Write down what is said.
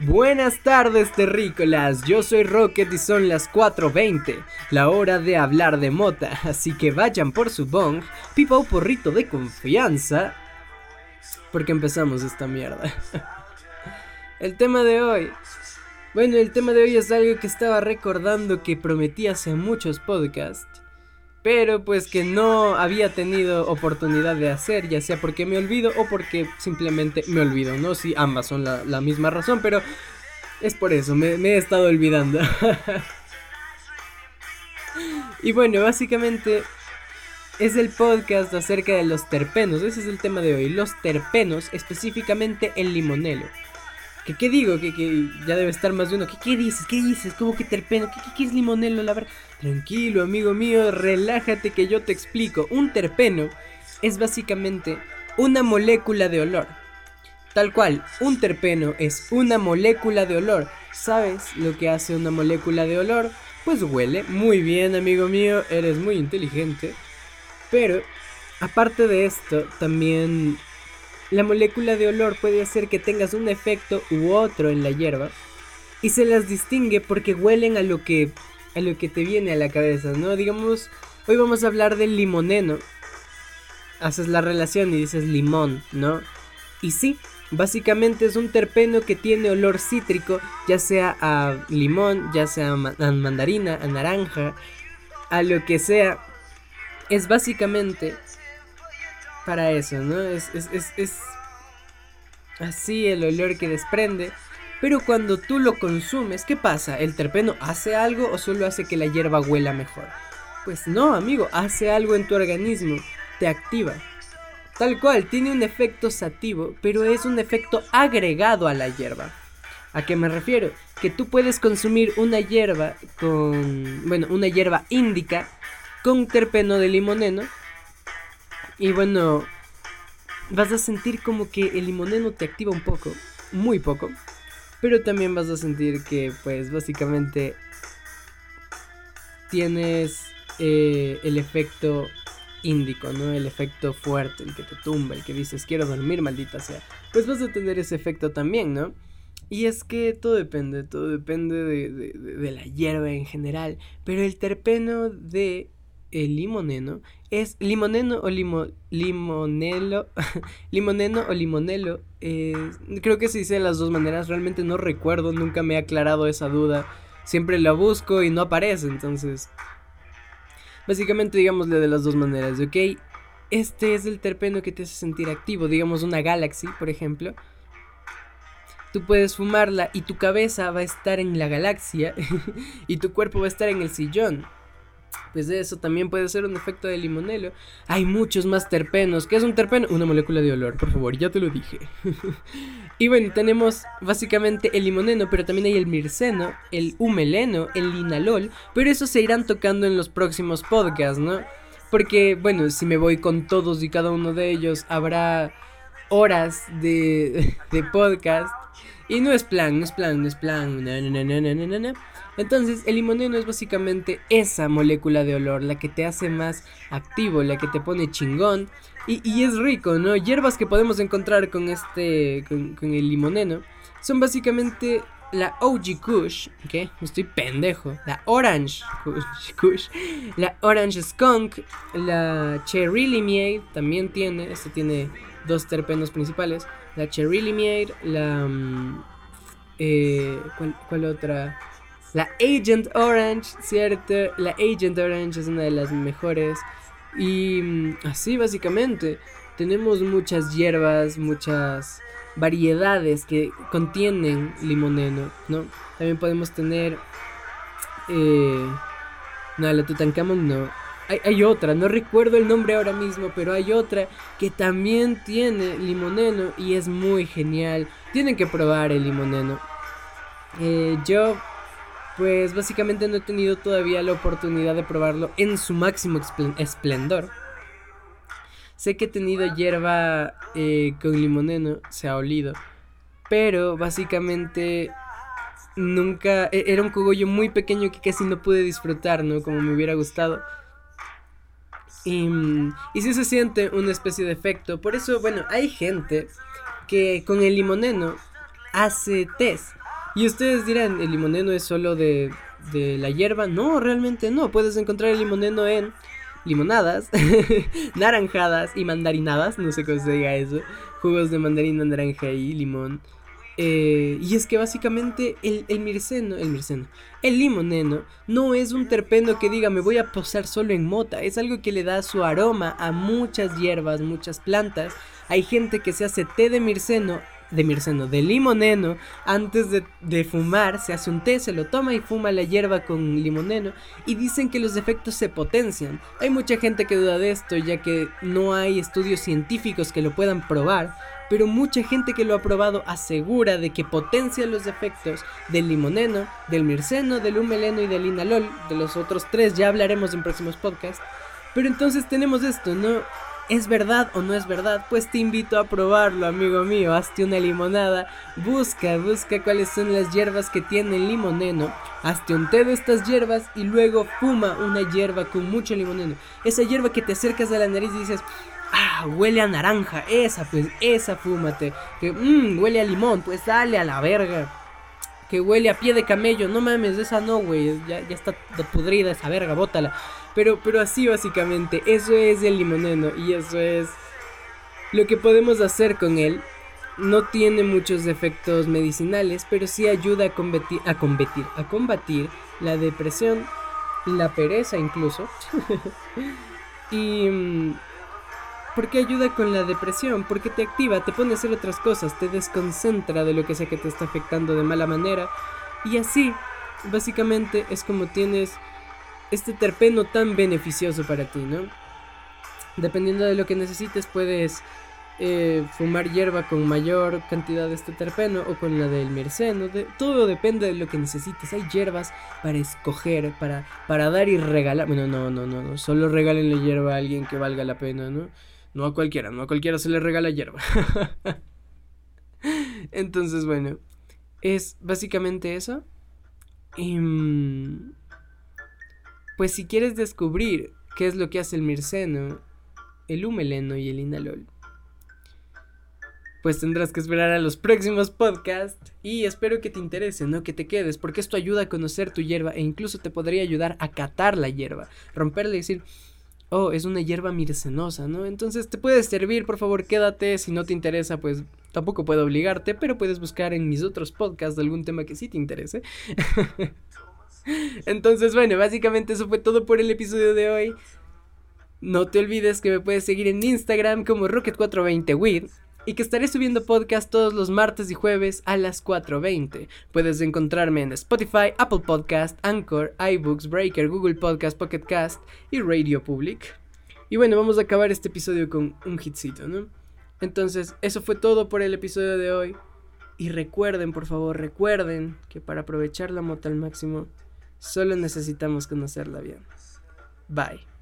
Buenas tardes terrícolas, yo soy Rocket y son las 4.20, la hora de hablar de mota, así que vayan por su bong, pipa o porrito de confianza, porque empezamos esta mierda. el tema de hoy, bueno, el tema de hoy es algo que estaba recordando que prometí hace muchos podcasts, pero pues que no había tenido oportunidad de hacer, ya sea porque me olvido o porque simplemente me olvido, ¿no? Si ambas son la, misma razón, pero es por eso, me, he estado olvidando. y bueno, básicamente es el podcast acerca de los terpenos, ese es el tema de hoy, los terpenos, específicamente el limonelo. ¿Qué, qué digo? Que, que, ya debe estar más de uno. ¿Qué, qué dices? ¿Qué dices? ¿Cómo que terpeno? ¿Qué, qué, es limonelo? La verdad. Tranquilo, amigo mío, relájate que yo te explico. Un terpeno es básicamente una molécula de olor. Tal cual, un terpeno es una molécula de olor. ¿Sabes lo que hace una molécula de olor? Pues huele muy bien, amigo mío, eres muy inteligente. Pero, aparte de esto, también la molécula de olor puede hacer que tengas un efecto u otro en la hierba y se las distingue porque huelen a lo que a lo que te viene a la cabeza, ¿no? Digamos, hoy vamos a hablar del limoneno. Haces la relación y dices limón, ¿no? Y sí, básicamente es un terpeno que tiene olor cítrico, ya sea a limón, ya sea a mandarina, a naranja, a lo que sea. Es básicamente para eso, ¿no? Es, es, es, así el olor que desprende. Pero cuando tú lo consumes, ¿qué pasa? ¿El terpeno hace algo o solo hace que la hierba huela mejor? Pues no, amigo, hace algo en tu organismo, te activa. Tal cual, tiene un efecto sativo, pero es un efecto agregado a la hierba. ¿A qué me refiero? Que tú puedes consumir una hierba con, bueno, una hierba índica con terpeno de limoneno y bueno, vas a sentir como que el limoneno te activa un poco, muy poco. Pero también vas a sentir que pues básicamente tienes eh, el efecto índico, ¿no? El efecto fuerte, el que te tumba, el que dices quiero dormir, maldita sea. Pues vas a tener ese efecto también, ¿no? Y es que todo depende, todo depende de, de la hierba en general. Pero el terpeno de el limoneno es limoneno o limo, limonelo, limoneno o limonelo. creo que se dice de las dos maneras, realmente no recuerdo, nunca me he aclarado esa duda. Siempre la busco y no aparece, entonces... Básicamente digámosle de las dos maneras, ¿ok? Este es el terpeno que te hace sentir activo, digamos una Galaxy, por ejemplo. Tú puedes fumarla y tu cabeza va a estar en la galaxia y tu cuerpo va a estar en el sillón pues eso también puede ser un efecto de limonelo. Hay muchos más terpenos. ¿Qué es un terpeno? Una molécula de olor, por favor, ya te lo dije. y bueno, tenemos básicamente el limoneno, pero también hay el mirceno, el humeleno, el linalol, pero eso se irán tocando en los próximos podcasts, ¿no? Porque, bueno, si me voy con todos y cada uno de ellos, habrá horas de, de podcast. Y no es plan, no es plan, no es plan. Entonces, el limoneno es básicamente esa molécula de olor, la que te hace más activo, la que te pone chingón. Y, es rico, ¿no? Hierbas que podemos encontrar con este, con, el limoneno, son básicamente la OG Kush, ¿qué? Estoy pendejo. La Orange Kush, la Orange Skunk, la Cherry también tiene, este tiene dos terpenos principales. La Cherry la... Mm, eh, ¿cuál, otra? La Agent Orange, ¿cierto? La Agent Orange es una de las mejores. Y mm, así básicamente tenemos muchas hierbas, muchas variedades que contienen limoneno, ¿no? También podemos tener... Eh, no, la Tutankamón no. Hay, hay, otra, no recuerdo el nombre ahora mismo, pero hay otra que también tiene limoneno y es muy genial. Tienen que probar el limoneno. Eh, yo pues básicamente no he tenido todavía la oportunidad de probarlo en su máximo esplendor. Sé que he tenido hierba eh, con limoneno, se ha olido. Pero básicamente nunca... E-, era un cogollo muy pequeño que casi no pude disfrutar, ¿no? Como me hubiera gustado. Y, y sí se siente una especie de efecto. Por eso, bueno, hay gente que con el limoneno hace test Y ustedes dirán, ¿el limoneno es solo de, de la hierba? No, realmente no. Puedes encontrar el limoneno en limonadas, naranjadas y mandarinadas, no sé cómo se diga eso, jugos de mandarina, naranja y limón. Eh, y es que básicamente el, el mirceno, el mirceno, el limoneno no es un terpeno que diga me voy a posar solo en mota, es algo que le da su aroma a muchas hierbas, muchas plantas. Hay gente que se hace té de mirceno de mirceno, de limoneno, antes de, fumar, se hace un té, se lo toma y fuma la hierba con limoneno y dicen que los efectos se potencian. Hay mucha gente que duda de esto ya que no hay estudios científicos que lo puedan probar, pero mucha gente que lo ha probado asegura de que potencia los efectos del limoneno, del mirceno, del humeleno y del inalol. De los otros tres ya hablaremos en próximos podcasts. Pero entonces tenemos esto, ¿no? ¿Es verdad o no es verdad? Pues te invito a probarlo, amigo mío. Hazte una limonada. Busca, busca cuáles son las hierbas que tiene el limoneno. Hazte un té de estas hierbas y luego fuma una hierba con mucho limoneno. Esa hierba que te acercas a la nariz y dices, ah, huele a naranja. Esa, pues, esa fúmate. Que, mmm, huele a limón. Pues dale a la verga. Que huele a pie de camello. No mames, esa no, güey. Ya, ya está pudrida esa verga, bótala. Pero, pero así básicamente, eso es el limoneno y eso es lo que podemos hacer con él. No tiene muchos efectos medicinales, pero sí ayuda a combatir, a combatir, a combatir la depresión, la pereza incluso. y mm, porque ayuda con la depresión, porque te activa, te pone a hacer otras cosas, te desconcentra de lo que sea que te está afectando de mala manera. Y así, básicamente es como tienes este terpeno tan beneficioso para ti, ¿no? Dependiendo de lo que necesites, puedes eh, fumar hierba con mayor cantidad de este terpeno o con la del mirceno. todo depende de lo que necesites. Hay hierbas para escoger, para, para dar y regalar. Bueno, no, no, no, no. Solo regalen la hierba a alguien que valga la pena, ¿no? No a cualquiera, no a cualquiera se le regala hierba. Entonces, bueno, es básicamente eso. Mm, pues si quieres descubrir qué es lo que hace el mirceno, el humeleno y el inalol, pues tendrás que esperar a los próximos podcasts y espero que te interese, no que te quedes, porque esto ayuda a conocer tu hierba e incluso te podría ayudar a catar la hierba, romperla y decir, oh, es una hierba mircenosa, ¿no? Entonces te puede servir, por favor, quédate, si no te interesa, pues tampoco puedo obligarte, pero puedes buscar en mis otros podcasts algún tema que sí te interese. Entonces, bueno, básicamente eso fue todo por el episodio de hoy. No te olvides que me puedes seguir en Instagram como Rocket420WID y que estaré subiendo podcast todos los martes y jueves a las 4.20. Puedes encontrarme en Spotify, Apple Podcast, Anchor, iBooks, Breaker, Google Podcast, Pocket Cast y Radio Public. Y bueno, vamos a acabar este episodio con un hitcito, ¿no? Entonces, eso fue todo por el episodio de hoy. Y recuerden, por favor, recuerden que para aprovechar la moto al máximo Solo necesitamos conocerla bien. Bye.